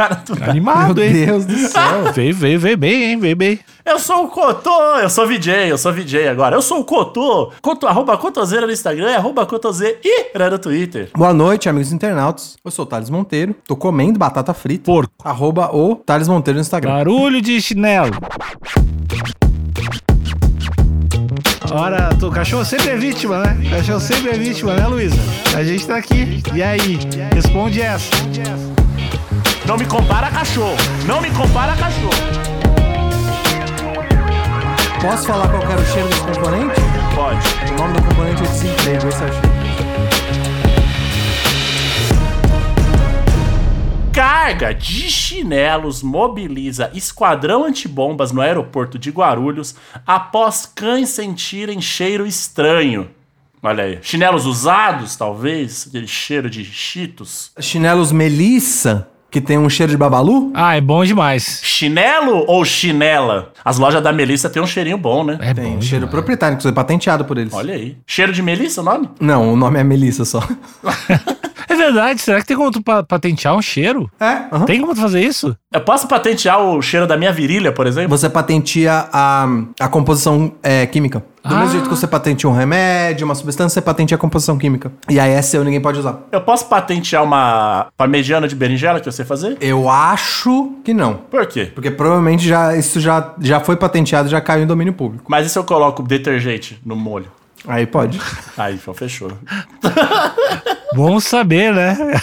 cara do... Animado, Meu hein? Deus do céu. Veio, veio, veio bem, hein? Veio bem. Eu sou o Cotô, eu sou VJ, eu sou VJ agora. Eu sou o Cotô, Cotô arroba Cotoseira no Instagram arroba Cotoseira no Twitter. Boa noite, amigos internautos. Eu sou o Thales Monteiro. Tô comendo batata frita. Porco. Arroba o Thales Monteiro no Instagram. Barulho de chinelo. Ora, o cachorro sempre é vítima, né? O cachorro sempre é vítima, né, Luísa? A gente tá aqui. E aí? Responde essa. Não me compara a cachorro, não me compara a cachorro. Posso falar qual era o cheiro desse componente? Pode. O nome do componente é desemprego, esse é o cheiro. Carga de chinelos mobiliza esquadrão antibombas no aeroporto de Guarulhos após cães sentirem cheiro estranho. Olha aí. Chinelos usados, talvez, aquele cheiro de cheetos. Chinelos Melissa, que tem um cheiro de babalu? Ah, é bom demais. Chinelo ou chinela? As lojas da Melissa tem um cheirinho bom, né? É Tem bom um cheiro demais. proprietário, inclusive patenteado por eles. Olha aí. Cheiro de Melissa o nome? Não, o nome é Melissa só. É verdade, será que tem como tu pa- patentear um cheiro? É? aham. Tem como tu fazer isso? Eu posso patentear o cheiro da minha virilha, por exemplo? Você patenteia a, a composição é, química. Do Ah. mesmo jeito que você patenteia um remédio, uma substância, você patenteia a composição química. E aí é seu, ninguém pode usar. Eu posso patentear uma parmegiana de berinjela que eu sei fazer? Eu acho que não. Por quê? Porque provavelmente já, isso já, já foi patenteado, já caiu em domínio público. Mas e se eu coloco detergente no molho? Aí pode. Aí, fechou. Bom saber, né?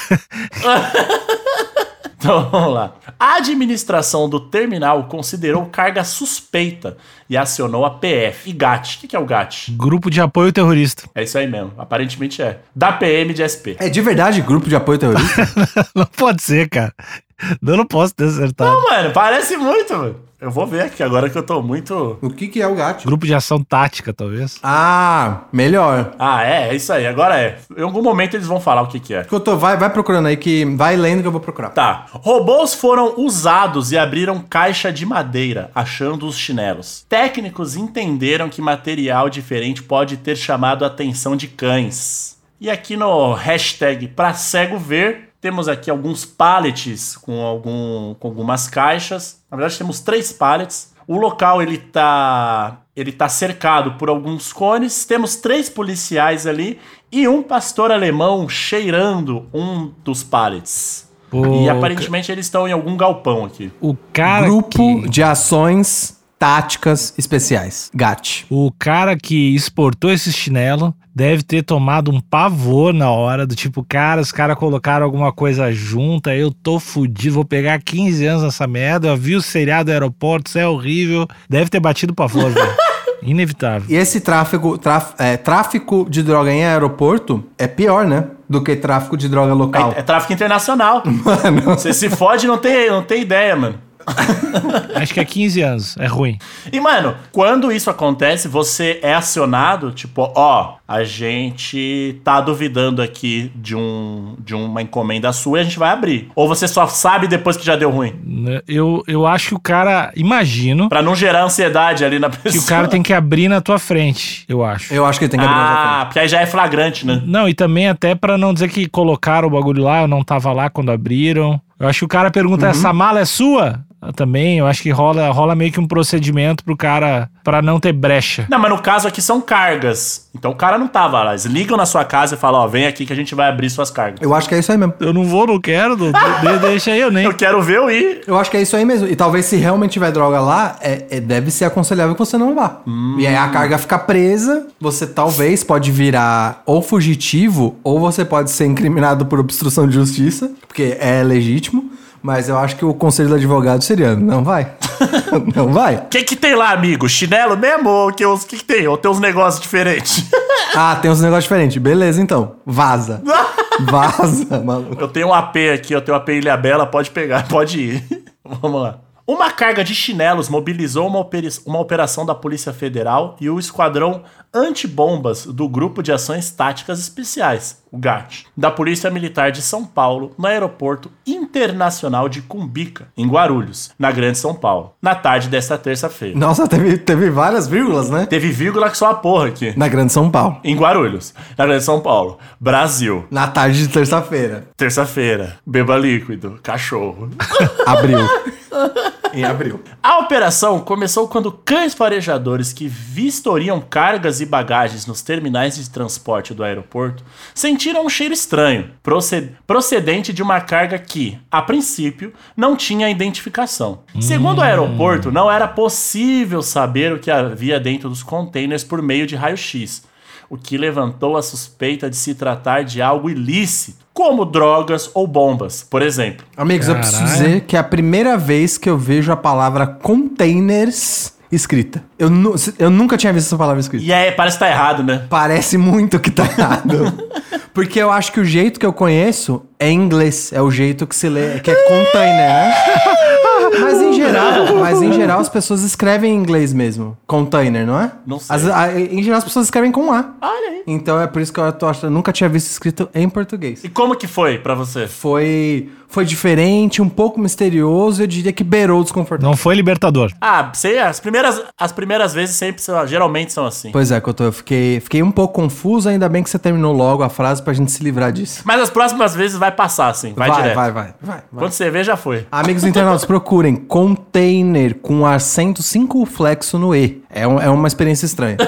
Então vamos lá. A administração do terminal considerou carga suspeita e acionou a PF e GAT. O que que é o GAT? Grupo de apoio terrorista. É isso aí mesmo. Aparentemente é. Da PM de SP. É de verdade grupo de apoio terrorista? Não pode ser, cara. Eu não posso ter acertado. Não, mano, parece muito, mano. Eu vou ver aqui agora que eu tô muito. o que, que é o gato? Grupo de ação tática, talvez. Ah, melhor. Ah, é, é isso aí. Agora é. Em algum momento eles vão falar o que que é. Cotô, vai, vai procurando aí que vai lendo que eu vou procurar. Tá. Robôs foram usados e abriram caixa de madeira, achando os chinelos. Técnicos entenderam que material diferente pode ter chamado a atenção de cães. E aqui no hashtag pra cego ver, temos aqui alguns pallets com, algum, com algumas caixas. Na verdade, temos três pallets. O local ele tá, ele tá cercado por alguns cones. Temos três policiais ali e um pastor alemão cheirando um dos pallets. Pô, E aparentemente eles estão em algum galpão aqui. O cara Grupo que... de ações táticas especiais. GAT. O cara que exportou esse chinelo deve ter tomado um pavor na hora, do tipo, cara, os caras colocaram alguma coisa junta, eu tô fudido, vou pegar 15 anos nessa merda, eu vi o seriado do aeroporto, isso é horrível. Deve ter batido pavor, velho. Inevitável. E esse tráfego, traf- é, tráfico de droga em aeroporto é pior, né? Do que tráfico de droga local. É, é tráfico internacional. Mano, Você se fode e não tem, não tem ideia, mano. Acho que é 15 anos, é ruim. E, mano, quando isso acontece, você é acionado, tipo, ó, a gente tá duvidando aqui de, um, de uma encomenda sua e a gente vai abrir. Ou você só sabe depois que já deu ruim. Né, Eu, eu acho que o cara, imagino, Pra não gerar ansiedade ali na pessoa. que o cara tem que abrir na tua frente, eu acho. eu acho que ele tem que abrir Ah, porque aí já é flagrante, né? Não, e também até pra não dizer que colocaram o bagulho lá, eu não tava lá quando abriram. Eu acho que o cara pergunta, essa mala é sua? Também, eu acho que rola, rola meio que um procedimento pro cara, pra não ter brecha. Não, mas no caso aqui são cargas. Então o cara não tava lá. Eles ligam na sua casa e falam, ó, vem aqui que a gente vai abrir suas cargas. Eu acho que é isso aí mesmo. Eu não vou, não quero, de- deixa aí, eu nem... Eu quero ver eu ir. Eu acho que é isso aí mesmo. E talvez se realmente tiver droga lá, é, é- deve ser aconselhável que você não vá. E aí a carga fica presa, você talvez pode virar ou fugitivo, ou você pode ser incriminado por obstrução de justiça, porque é legítimo. Mas eu acho que o conselho do advogado seria, não vai. não vai. O que que tem lá, amigo? Chinelo mesmo? Ou que, os- que, que tem? Ou tem uns negócios diferentes? Ah, tem uns negócios diferentes. Beleza, então. Vaza. Vaza, maluco. eu tenho um AP aqui, eu tenho um AP Ilha Bela, pode pegar, pode ir. Vamos lá. Uma carga de chinelos mobilizou uma, uma operação da Polícia Federal e o Esquadrão Antibombas do Grupo de Ações Táticas Especiais, o GAT, da Polícia Militar de São Paulo, no Aeroporto Internacional de Cumbica, em Guarulhos, na Grande São Paulo, na tarde desta terça-feira. Nossa, teve, teve várias vírgulas, né? Teve vírgula que só a porra aqui. Na Grande São Paulo. Em Guarulhos, na Grande São Paulo, Brasil, Na tarde de terça-feira. terça-feira, beba líquido, cachorro. Abril. em abril. A operação começou quando cães farejadores que vistoriam cargas e bagagens nos terminais de transporte do aeroporto sentiram um cheiro estranho, proce- procedente de uma carga que, a princípio, não tinha identificação. Segundo o aeroporto, não era possível saber o que havia dentro dos containers por meio de raio-x, o que levantou a suspeita de se tratar de algo ilícito, como drogas ou bombas, por exemplo. Amigos, eu preciso Caralho. dizer que é a primeira vez que eu vejo a palavra containers escrita. Eu, nu- eu nunca tinha visto essa palavra escrita. E aí, parece que tá errado, né? Parece muito que tá errado. Porque eu acho que o jeito que eu conheço é em inglês. É o jeito que se lê, que é container, né? Mas em geral, mas em geral as pessoas escrevem em inglês mesmo. Container, não é? Não sei. As- a- em geral as pessoas escrevem com A. Olha aí. Então é por isso que eu, tô eu nunca tinha visto escrito em português. E como que foi pra você? Foi, foi diferente, um pouco misterioso, eu diria que beirou o desconfortável. Não foi libertador. Ah, sei, as primeiras, as primeiras vezes sempre são, geralmente são assim. Pois é, Couto, eu fiquei, fiquei um pouco confuso, ainda bem que você terminou logo a frase pra gente se livrar disso. Mas as próximas vezes vai passar, assim, vai, vai, direto. vai, vai, vai, vai. Quando você vê, já foi. Amigos internautas, procurem container com acento circunflexo no E. É, um- é uma experiência estranha.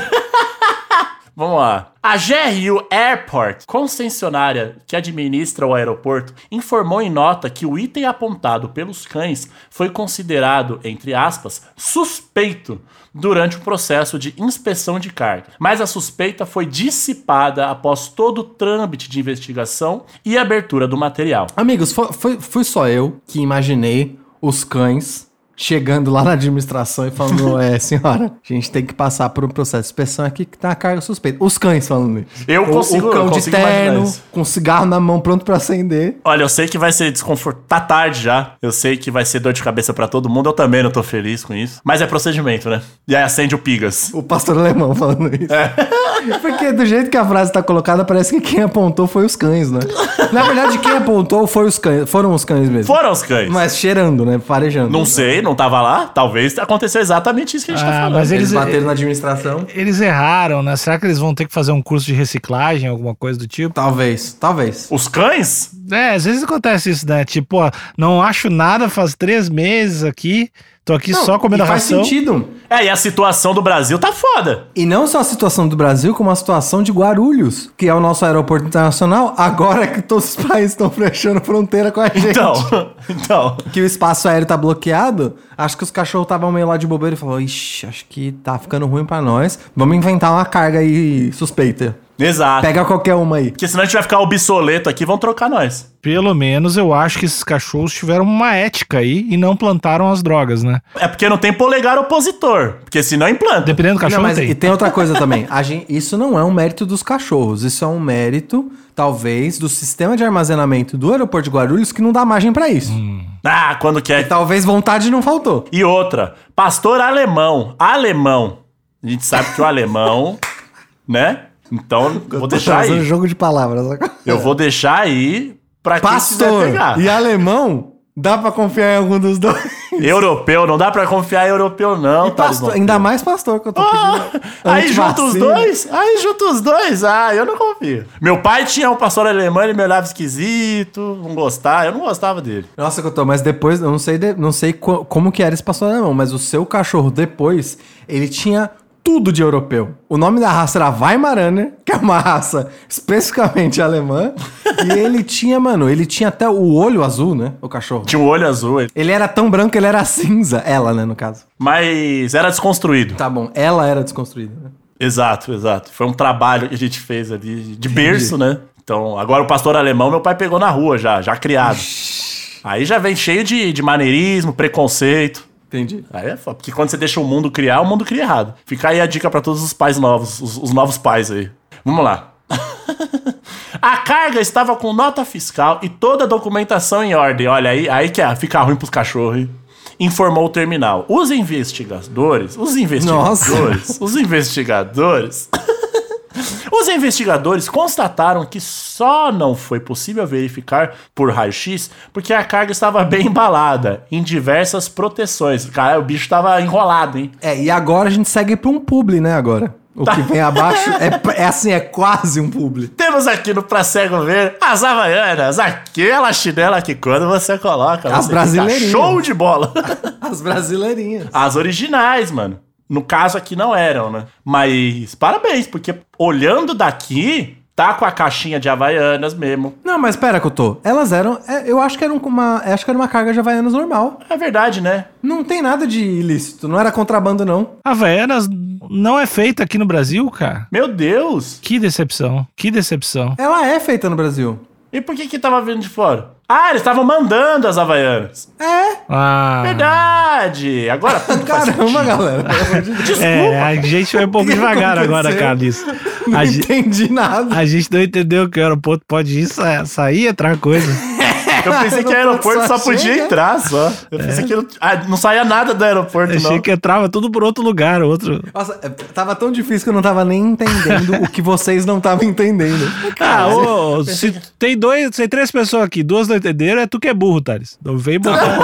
Vamos lá. A GRU Airport, concessionária que administra o aeroporto, informou em nota que o item apontado pelos cães foi considerado, entre aspas, suspeito durante o processo de inspeção de carga. Mas a suspeita foi dissipada após todo o trâmite de investigação e abertura do material. Amigos, foi, foi, fui só eu que imaginei os cães chegando lá na administração e falando: É, senhora, a gente tem que passar por um processo de inspeção aqui que tá a carga suspeita. Os cães falando isso. Eu O- consigo- O cão eu de consigo imaginar terno, com cigarro na mão pronto pra acender. Olha, eu sei que vai ser desconfortável. Tá tarde já. Eu sei que vai ser dor de cabeça pra todo mundo. Eu também não tô feliz com isso. Mas é procedimento, né? E aí acende o Pigas. O pastor alemão falando isso. Porque do jeito que a frase tá colocada, parece que quem apontou foi os cães, né? Na verdade, quem apontou foi os cães, foram os cães mesmo. Foram os cães. Mas cheirando, né? Farejando. Não sei, não tava lá. Talvez aconteceu exatamente isso que a gente tá Ah, falando. mas Eles Eles- bateram na administração. Eles erraram, né? Será que eles vão ter que fazer um curso de reciclagem, alguma coisa do tipo? Talvez, talvez. Os cães? É, às vezes acontece isso, né? Tipo, ó, não acho nada faz três meses aqui, tô aqui Não, só comendo e faz ração. sentido. É, e a situação do Brasil tá foda. E não só a situação do Brasil, como a situação de Guarulhos, que é o nosso aeroporto internacional, agora que todos os países estão fechando fronteira com a gente. Então, então. Que o espaço aéreo tá bloqueado, acho que os cachorros estavam meio lá de bobeira e falou: Ixi, acho que tá ficando ruim pra nós. Vamos inventar uma carga aí suspeita. Exato. Pega qualquer uma aí. Porque senão a gente vai ficar obsoleto aqui, vão trocar nós. Pelo menos eu acho que esses cachorros tiveram uma ética aí e não plantaram as drogas, né? É porque não tem polegar opositor. Porque senão implanta. Dependendo do cachorro, Não, mas tem. e tem outra coisa também. A gente, isso não é um mérito dos cachorros. Isso é um mérito, talvez, do sistema de armazenamento do aeroporto de Guarulhos que não dá margem pra isso. Ah, quando quer. Talvez vontade não faltou. E outra, pastor alemão. Alemão. A gente sabe que o alemão, né? Então, vou deixar aí. jogo de palavras. Eu vou deixar aí pra quem Pastor pegar. e alemão, dá pra confiar em algum dos dois. Europeu, não dá pra confiar em europeu, não. E pastor, ainda mais pastor que eu tô pedindo. aí junta os dois, aí junta os dois, ah, eu não confio. Meu pai tinha um pastor alemão, ele me olhava esquisito, não gostava, eu não gostava dele. Nossa, que eu tô, mas depois, eu não sei, não sei co- como que era esse pastor alemão, mas o seu cachorro depois, ele tinha tudo de europeu. O nome da raça era Weimaraner, que é uma raça especificamente alemã, e ele tinha, mano, ele tinha até o olho azul, né, o cachorro. Tinha um olho azul, ele- Ele era tão branco que ele era cinza, ela, né, no caso. mas era desconstruído. Tá bom, ela era desconstruída, né? Exato, exato. Foi um trabalho que a gente fez ali de berço, né? Então, agora o pastor alemão, meu pai pegou na rua já, já criado. Aí já vem cheio de, de maneirismo, preconceito. Entendi. Aí é foda, porque quando você deixa o mundo criar, o mundo cria errado. Fica aí a dica pra todos os pais novos, os, os novos pais aí. Vamos lá. a carga estava com nota fiscal e toda a documentação em ordem. Olha aí, aí que é, fica ruim pros cachorros. hein? informou o terminal. Os investigadores, os investigadores, os investigadores Os investigadores constataram que só não foi possível verificar por raio-x porque a carga estava bem embalada em diversas proteções. Cara, o bicho estava enrolado, hein? É, e agora a gente segue pra um publi, né, agora. O que vem abaixo é, é assim, é quase um publi. Temos aqui no Pra Cego Ver as Havaianas, aquela chinela que quando você coloca, As você brasileirinhas. show de bola. As brasileirinhas. As originais, mano. No caso aqui não eram, né? Mas parabéns, porque olhando daqui, tá com a caixinha de Havaianas mesmo. Não, mas pera, Cotô. Elas eram. é, eu acho que era um- uma. Acho que era uma carga de Havaianas normal. É verdade, né? Não tem nada de ilícito. Não era contrabando, não. Havaianas não é feita aqui no Brasil, cara. Meu Deus! Que decepção, que decepção. Ela é feita no Brasil. E por que que tava vindo de fora? Ah, eles estavam mandando as Havaianas. É. Ah, Verdade! Agora Caramba, galera. Pelo amor de Deus. é, a gente foi um pouco devagar agora, Carlos. Não A, entendi nada. a gente não entendeu que o aeroporto pode ir, sa- sair e entrar coisa. Eu pensei que o aeroporto só podia chega. entrar só. Eu pensei que não, ah, não saía nada do aeroporto, Achei não. que entrava tudo por outro lugar, outro. Nossa, é, tava tão difícil que eu não tava nem entendendo o que vocês não estavam entendendo. Ah, ô, se tem dois, tem três pessoas aqui, duas não entenderam, é tu que é burro, Thales. Não vem botar,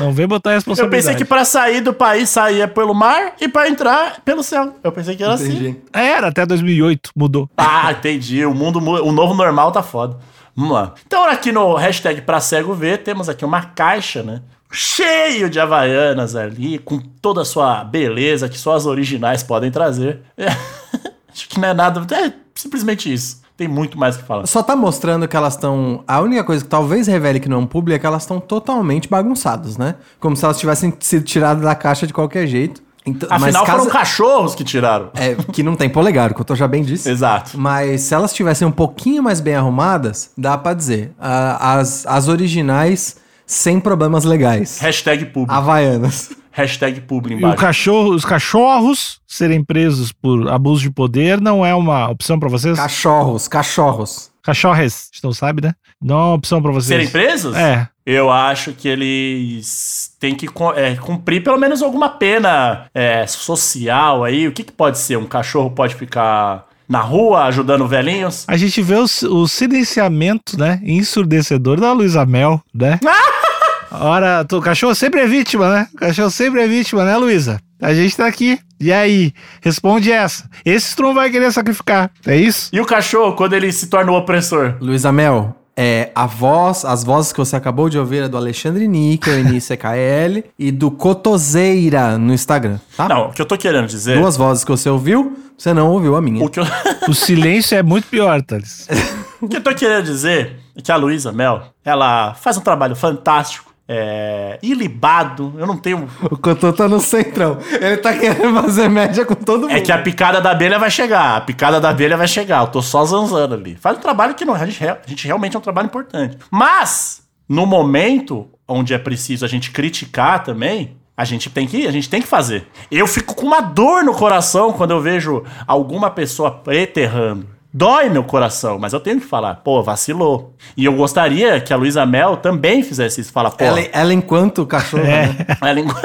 não vem botar a Eu responsabilidade. pensei que pra sair do país saía pelo mar e pra entrar pelo céu. Eu pensei que era assim. Entendi. Era, até 2008, mudou. Ah, entendi. O mundo, mu- o novo normal tá foda. Vamos lá. Então, aqui no hashtag pra cego ver, temos aqui uma caixa, né? Cheio de havaianas ali, com toda a sua beleza que só as originais podem trazer. É. Acho que não é nada. É simplesmente isso. Tem muito mais que falar. Só tá mostrando que elas estão. A única coisa que talvez revele que não é um publi é que elas estão totalmente bagunçadas, né? Como se elas tivessem sido tiradas da caixa de qualquer jeito. Então, Afinal, caso- foram cachorros que tiraram. É, que não tem polegar, o que eu tô já bem disse. Exato. Mas se elas estivessem um pouquinho mais bem arrumadas, dá pra dizer. As, as originais, sem problemas legais. Hashtag publi. Havaianas. Hashtag publi E o embaixo. cachorro, os cachorros serem presos por abuso de poder não é uma opção pra vocês? Cachorros, cachorros. Cachorres, a gente não sabe, né? Não é uma opção pra vocês. Serem presos? É. Eu acho que eles têm que é, cumprir pelo menos alguma pena é, social aí. O que, que pode ser? Um cachorro pode ficar na rua ajudando velhinhos? A gente vê o, o silenciamento, né? Ensurdecedor da Luísa Mel, né? Ora, o cachorro sempre é vítima, né? O cachorro sempre é vítima, né, Luísa? A gente tá aqui. E aí? Responde essa. Esse tu não vai querer sacrificar. É isso? E o cachorro, quando ele se torna o opressor? Luísa Mel, é, a voz, as vozes que você acabou de ouvir é do Alexandre Níquel, início EKL, e do Cotoseira no Instagram, tá? Não, o que eu tô querendo dizer. Duas vozes que você ouviu, você não ouviu a minha. O que, eu, O silêncio é muito pior, Thales. o que eu tô querendo dizer é que a Luísa Mel, ela faz um trabalho fantástico. É, ilibado, eu não tenho. O Cotô tá no centrão. Ele tá querendo fazer média com todo mundo. É que a picada da abelha vai chegar. A picada da abelha vai chegar. Eu tô só zanzando ali. Faz um trabalho que não, a, gente, a gente realmente é um trabalho importante. Mas, no momento onde é preciso a gente criticar também, a gente tem que, a gente tem que fazer. Eu fico com uma dor no coração quando eu vejo alguma pessoa preta errando. Dói meu coração, mas eu tenho que falar, pô, vacilou. E eu gostaria que a Luísa Mel também fizesse isso. Falar, pô, Ela, ela enquanto cachorro, né? ela, enqu-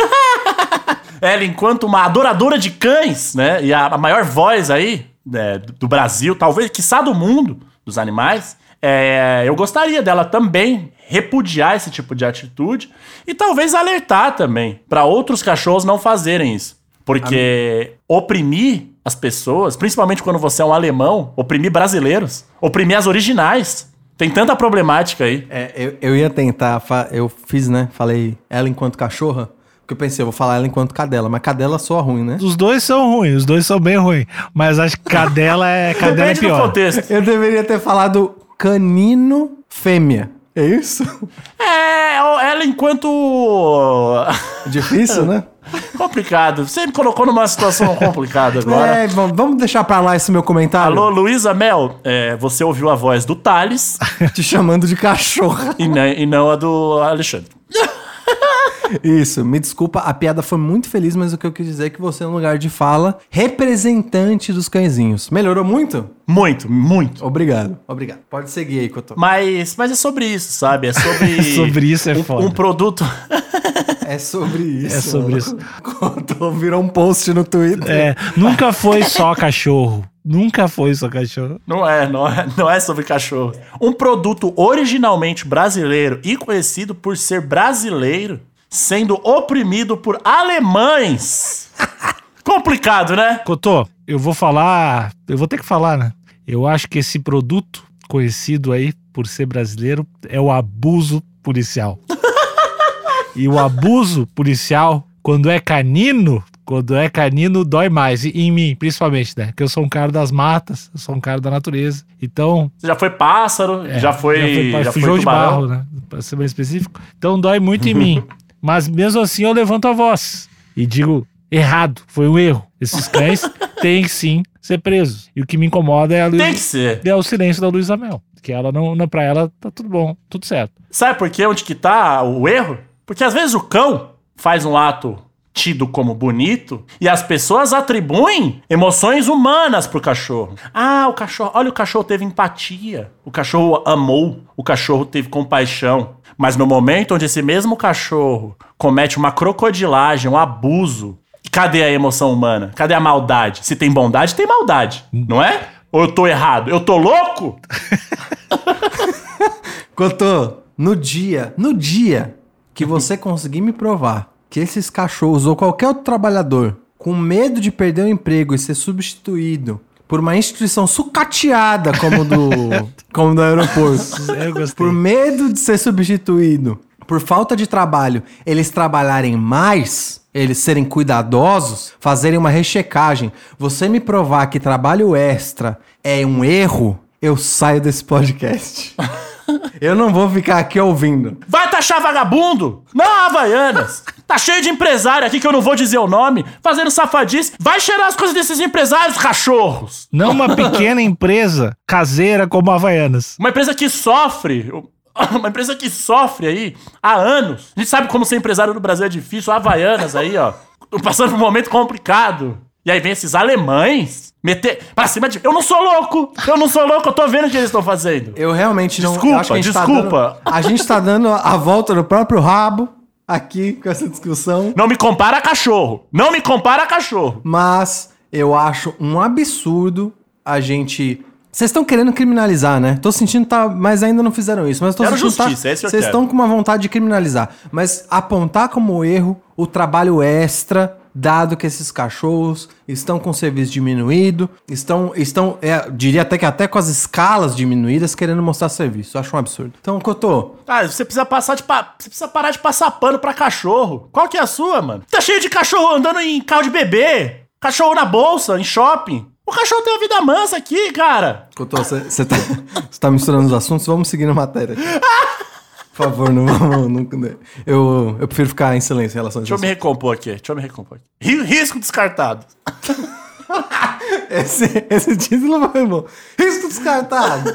Ela, enquanto uma adoradora de cães, né? E a, maior voz aí né, do do Brasil, talvez, quiçá do mundo, dos animais, é, eu gostaria dela também repudiar esse tipo de atitude e talvez alertar também para outros cachorros não fazerem isso. Porque oprimir as pessoas, principalmente quando você é um alemão, oprimir brasileiros, oprimir as originais, tem tanta problemática aí. É, eu, eu ia tentar, eu fiz, né? Falei ela enquanto cachorra, porque eu pensei, eu vou falar ela enquanto cadela, mas cadela soa ruim, né? Os dois são ruins, os dois são bem ruins. Mas acho que cadela é, cadela é Depende do pior. contexto. Eu deveria ter falado canino fêmea. É isso? É, ela enquanto. Difícil, né? complicado. Você me colocou numa situação complicada agora. É, vamos deixar pra lá esse meu comentário. Alô, Luísa Mel, é, você ouviu a voz do Thales Te chamando de cachorra. e, não- e não a do Alexandre. Isso, me desculpa, a piada foi muito feliz, mas o que eu quis dizer é que você é um lugar de fala representante dos cãezinhos. Melhorou muito? Muito, muito. Obrigado, obrigado. Pode seguir aí, Cotô. Mas, mas é sobre isso, sabe? É sobre. Sobre isso é um, foda. um produto. É sobre isso. É sobre isso. Contou, virou um post no Twitter. É, nunca foi só cachorro. Nunca foi só cachorro. Não é, não é, não é sobre cachorro. Um produto originalmente brasileiro e conhecido por ser brasileiro, sendo oprimido por alemães. Complicado, né? Cotô, eu vou falar. Eu vou ter que falar, né? Eu acho que esse produto conhecido aí por ser brasileiro é o abuso policial. e o abuso policial, quando é canino, quando é canino, dói mais. E em mim, principalmente, né? Que eu sou um cara das matas, eu sou um cara da natureza. Então. Você já foi pássaro, é, já foi. Já foi, fujão de tubarão. barro, né? Pra ser mais específico. Então dói muito em mim. Mas mesmo assim eu levanto a voz e digo: errado, foi um erro. Esses cães têm que sim ser presos. E o que me incomoda é a Luísa- Tem que ser. é o silêncio da Luísa Mel. Que ela não, não, pra ela tá tudo bom, tudo certo. Sabe por quê? Onde que tá o erro? Porque às vezes o cão faz um ato tido como bonito e as pessoas atribuem emoções humanas pro cachorro. Ah, o cachorro, olha, o cachorro teve empatia, o cachorro amou, o cachorro teve compaixão. Mas no momento onde esse mesmo cachorro comete uma crocodilagem, um abuso, cadê a emoção humana? Cadê a maldade? Se tem bondade, tem maldade, não é? Ou eu tô errado? Eu tô louco? Cotô, no dia, no dia que você conseguir me provar que esses cachorros ou qualquer outro trabalhador com medo de perder o emprego e ser substituído por uma instituição sucateada como do, como do aeroporto, por medo de ser substituído, por falta de trabalho, eles trabalharem mais, eles serem cuidadosos, fazerem uma rechecagem, você me provar que trabalho extra é um erro, eu saio desse podcast. Eu não vou ficar aqui ouvindo. Vai taxar vagabundo? Não, Havaianas. Tá cheio de empresário aqui que eu não vou dizer o nome, fazendo safadice. Vai cheirar as coisas desses empresários, cachorros. Não uma pequena empresa caseira como a Havaianas. Uma empresa que sofre. Uma empresa que sofre aí há anos. A gente sabe como ser empresário no Brasil é difícil. Havaianas aí, ó. Passando por um momento complicado. E aí vem esses alemães meter pra cima de. Eu não sou louco! Eu não sou louco, eu tô vendo o que eles estão fazendo. Eu realmente não. Desculpa, acho que a gente tá desculpa. dando- a gente tá dando a volta no próprio rabo aqui com essa discussão. Não me compara a cachorro. Não me compara a cachorro. Mas eu acho um absurdo a gente. Vocês estão querendo criminalizar, né? Tô sentindo tá, mas ainda não fizeram isso. Mas tô Quero sentindo tá- justiça, é isso que eu Vocês estão com uma vontade de criminalizar, mas apontar como erro o trabalho extra, dado que esses cachorros estão com o serviço diminuído, estão, estão, é, diria até que até com as escalas diminuídas, querendo mostrar serviço. Eu acho um absurdo. Então, Cotô, Ah, você precisa passar de pa... Você precisa parar de passar pano pra cachorro. Qual que é a sua, mano? Tá cheio de cachorro andando em carro de bebê. Cachorro na bolsa, em shopping. O cachorro tem uma vida mansa aqui, cara. Cotô, você tá, cê tá misturando os assuntos, vamos seguir na matéria. aqui. Por favor, não vamos. não- eu, eu prefiro ficar em silêncio em relação a Deixa eu isso. me recompor aqui. Deixa eu me recompor aqui. Ri- Risco descartado. Esse, esse título foi bom. Risco descartado.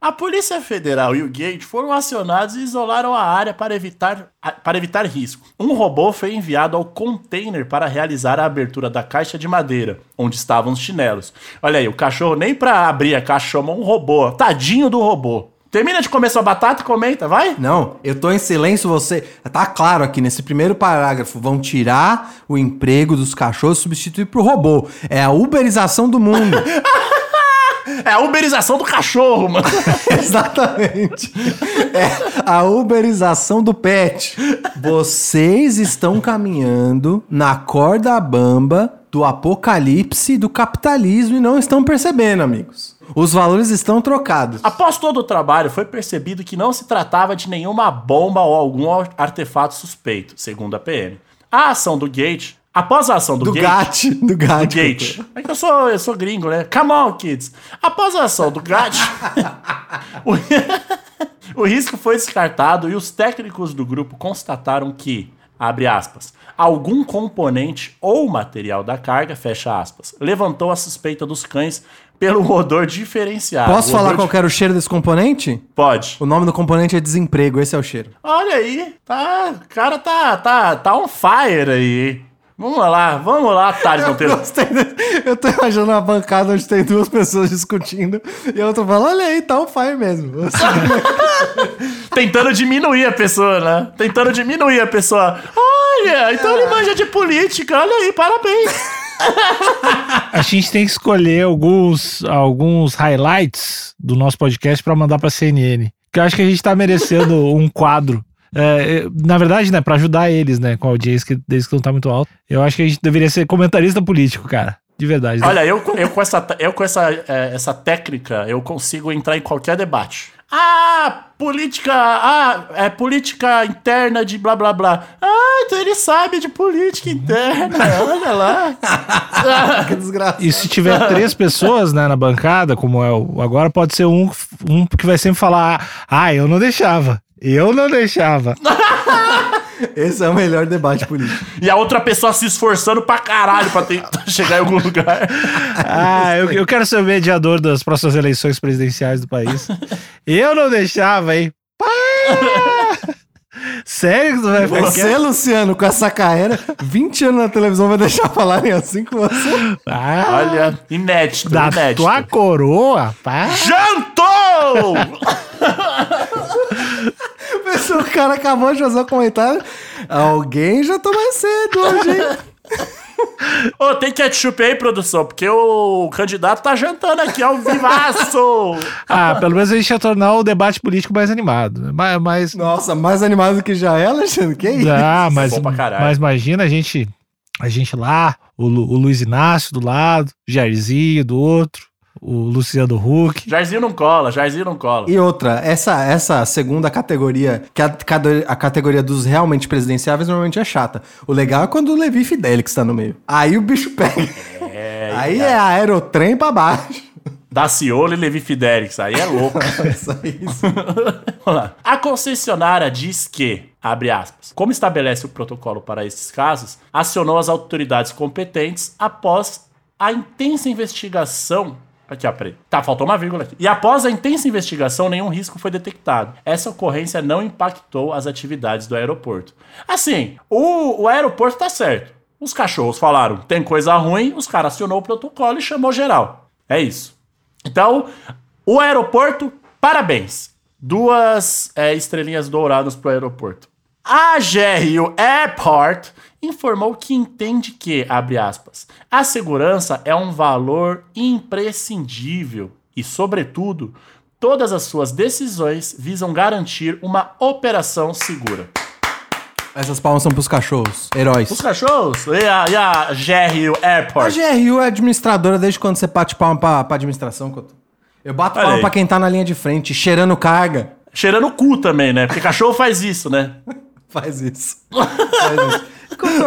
A Polícia Federal e o Gate foram acionados e isolaram a área para evitar, para evitar risco. Um robô foi enviado ao container para realizar a abertura da caixa de madeira, onde estavam os chinelos. Olha aí, o cachorro nem para abrir a caixa chamou um robô. Tadinho do robô. Termina de comer sua batata e comenta, vai? Não, eu tô em silêncio, você. Tá claro aqui nesse primeiro parágrafo. Vão tirar o emprego dos cachorros e substituir pro robô. É a uberização do mundo. É a uberização do cachorro, mano. Exatamente. É a uberização do pet. Vocês estão caminhando na corda bamba do apocalipse do capitalismo e não estão percebendo, amigos. Os valores estão trocados. Após todo o trabalho, foi percebido que não se tratava de nenhuma bomba ou algum artefato suspeito, segundo a PM. A ação do Gate, após a ação do, Do Gate, GAT. Do GAT. do Gate. É que eu sou, eu sou gringo, né? Come on, kids. Após a ação do Gate, o, o risco foi descartado e os técnicos do grupo constataram que, abre aspas, algum componente ou material da carga, fecha aspas, levantou a suspeita dos cães pelo odor diferenciado. Posso falar odor qual era o cheiro desse componente? de- Pode. O nome do componente é desemprego, esse é o cheiro. Olha aí, tá, o cara tá, tá, tá on fire aí. Vamos lá, vamos lá, Thales Eu Monteiro. de- Eu tô imaginando uma bancada onde tem duas pessoas discutindo e a outra fala: olha aí, tá o fire mesmo. Tentando diminuir a pessoa, né? Tentando diminuir a pessoa. Olha, então ele manja de política. Olha aí, parabéns. A gente tem que escolher alguns, alguns highlights do nosso podcast pra mandar pra CNN. Que eu acho que a gente tá merecendo um quadro. É, é, na verdade, né, pra ajudar eles, né, com a audiência que, deles que não tá muito alto. Eu acho que a gente deveria ser comentarista político, cara. De verdade. né? Olha, eu, eu com, essa, eu com essa, é, essa técnica, eu consigo entrar em qualquer debate. Ah, política. Ah, é política interna de blá blá blá. Ah, então ele sabe de política interna. Olha lá. que desgraça. E se tiver três pessoas, né, na bancada, como é o agora, pode ser um, um que vai sempre falar: Ah, eu não deixava. Eu não deixava. Esse é o melhor debate político. E a outra pessoa se esforçando pra caralho pra tentar chegar em algum lugar. Ah, eu, eu quero ser o mediador das próximas eleições presidenciais do país. Eu não deixava, hein? Pá! Sério que tu vai ficar Você, Luciano, com essa carreira, 20 anos na televisão, vai deixar falarem assim com você? Ah, Olha, inédito, da inédito. tua coroa, pá. Jantou! O cara acabou de fazer um comentário. Alguém já tô mais cedo hoje, hein? Ô, tem ketchup aí, produção, porque o candidato tá jantando aqui ao vivaço. Ah, pelo menos a gente ia tornar o debate político mais animado. Mas, mas Nossa, mais animado do que já é, Alexandre? Que isso? Ah, mas, mas imagina a gente, a gente lá, o, Lu- o Luiz Inácio do lado, o Jairzinho do outro, o Luciano Huck. Jairzinho não cola, Jairzinho não cola. E outra, essa, essa segunda categoria, que a, cado- a categoria dos realmente presidenciáveis normalmente é chata. O legal é quando o Levi Fidelix tá no meio. Aí o bicho pega. É, Aí é aerotrem pra baixo. Daciolo e Levi Fidelix, aí é louco. É só isso. Vamos lá. A concessionária diz que, abre aspas, como estabelece o protocolo para esses casos, acionou as autoridades competentes após a intensa investigação. Aqui, ó. Tá, faltou uma vírgula aqui. E após a intensa investigação, nenhum risco foi detectado. Essa ocorrência não impactou as atividades do aeroporto. Assim, o, o aeroporto tá certo. Os cachorros falaram, tem coisa ruim, os caras acionou o protocolo e chamou geral. É isso. Então, o aeroporto, parabéns. Duas é, estrelinhas douradas pro aeroporto. A GRU Airport informou que entende que, abre aspas, a segurança é um valor imprescindível e, sobretudo, todas as suas decisões visam garantir uma operação segura. Essas palmas são pros cachorros, heróis. Os cachorros e a, e a GRU A Airport. GRU é administradora desde quando você bate palma pra, pra administração? Eu bato Olha palma aí. pra quem tá na linha de frente, cheirando carga. Cheirando o cu também, né? Porque cachorro faz isso, né? Faz isso. Faz isso.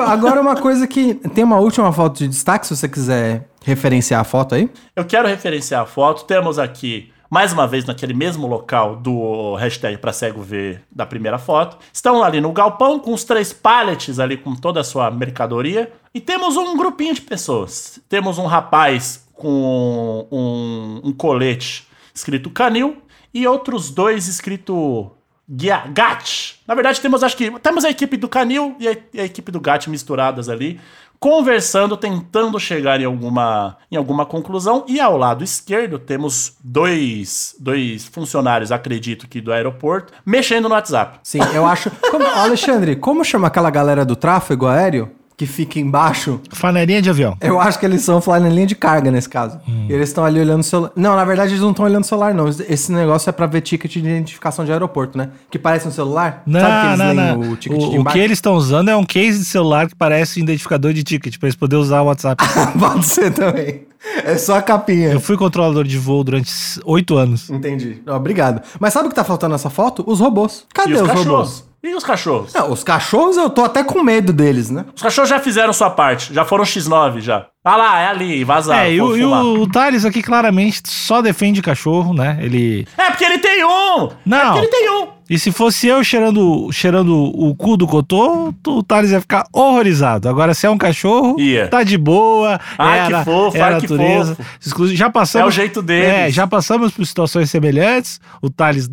Agora uma coisa que... Tem uma última foto de destaque, se você quiser referenciar a foto aí. Eu quero referenciar a foto. Temos aqui, mais uma vez, naquele mesmo local do hashtag pra cego ver da primeira foto. Estão ali no galpão com os três pallets ali com toda a sua mercadoria. E temos um grupinho de pessoas. Temos um rapaz com um, um colete escrito canil e outros dois escrito Gat. Na verdade, temos acho que temos a equipe do Canil e a, e a equipe do Gat misturadas ali, conversando, tentando chegar em alguma, em alguma conclusão. E ao lado esquerdo temos dois, dois funcionários, acredito que do aeroporto, mexendo no WhatsApp. Sim, eu acho... Como- Alexandre, como chama aquela galera do tráfego aéreo que fica embaixo? Flanelinha de avião. Eu acho que eles são flanelinha de carga nesse caso. E eles estão ali olhando o celular. Não, na verdade eles não estão olhando o celular, não. Esse negócio é pra ver ticket de identificação de aeroporto, né? Que parece um celular. Não, Sabe que eles não, leem não. o ticket de O, o embarque? que eles estão usando é um case de celular que parece um identificador de ticket, pra eles poderem usar o WhatsApp. Pode ser também. É só a capinha. Eu fui controlador de voo durante oito anos. Entendi. Obrigado. Mas sabe o que tá faltando nessa foto? Os robôs. Cadê E os os, robôs? E os cachorros? Não, os cachorros eu tô até com medo deles, né? Os cachorros já fizeram sua parte, já foram X9 já. Ah lá, é ali, vazar. é, e, o, e o, o Thales aqui claramente só defende cachorro, né? Ele. É porque ele tem um! É Não. porque ele tem um! E se fosse eu cheirando, cheirando o cu do cotô, o Thales ia ficar horrorizado. Agora, se é um cachorro, Ia. tá de boa. Ai, é que fofo, é a ai, que natureza. fofo. Já passamos. É o jeito deles. É, já passamos por situações semelhantes. O Thales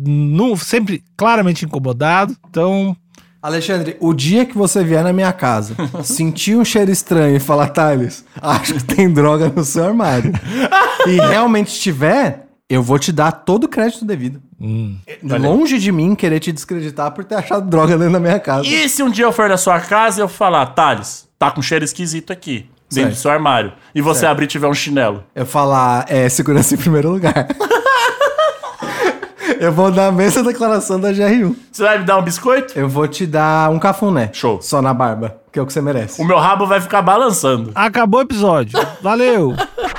sempre claramente incomodado. Então, Alexandre, o dia que você vier na minha casa, sentir um cheiro estranho e falar, Thales, acho que tem droga no seu armário, e realmente tiver, eu vou te dar todo o crédito devido. Longe de mim querer te descreditar por ter achado droga dentro da minha casa. E se um dia eu for na sua casa e eu falar, Thales, tá com cheiro esquisito aqui, dentro do seu armário, e você Certo. abrir e tiver um chinelo? Eu falar, é, segurança em primeiro lugar. eu vou dar a mesma declaração da GR1. Você vai me dar um biscoito? Eu vou te dar um cafuné. Show. Só na barba, que é o que você merece. O meu rabo vai ficar balançando. Acabou o episódio. Valeu.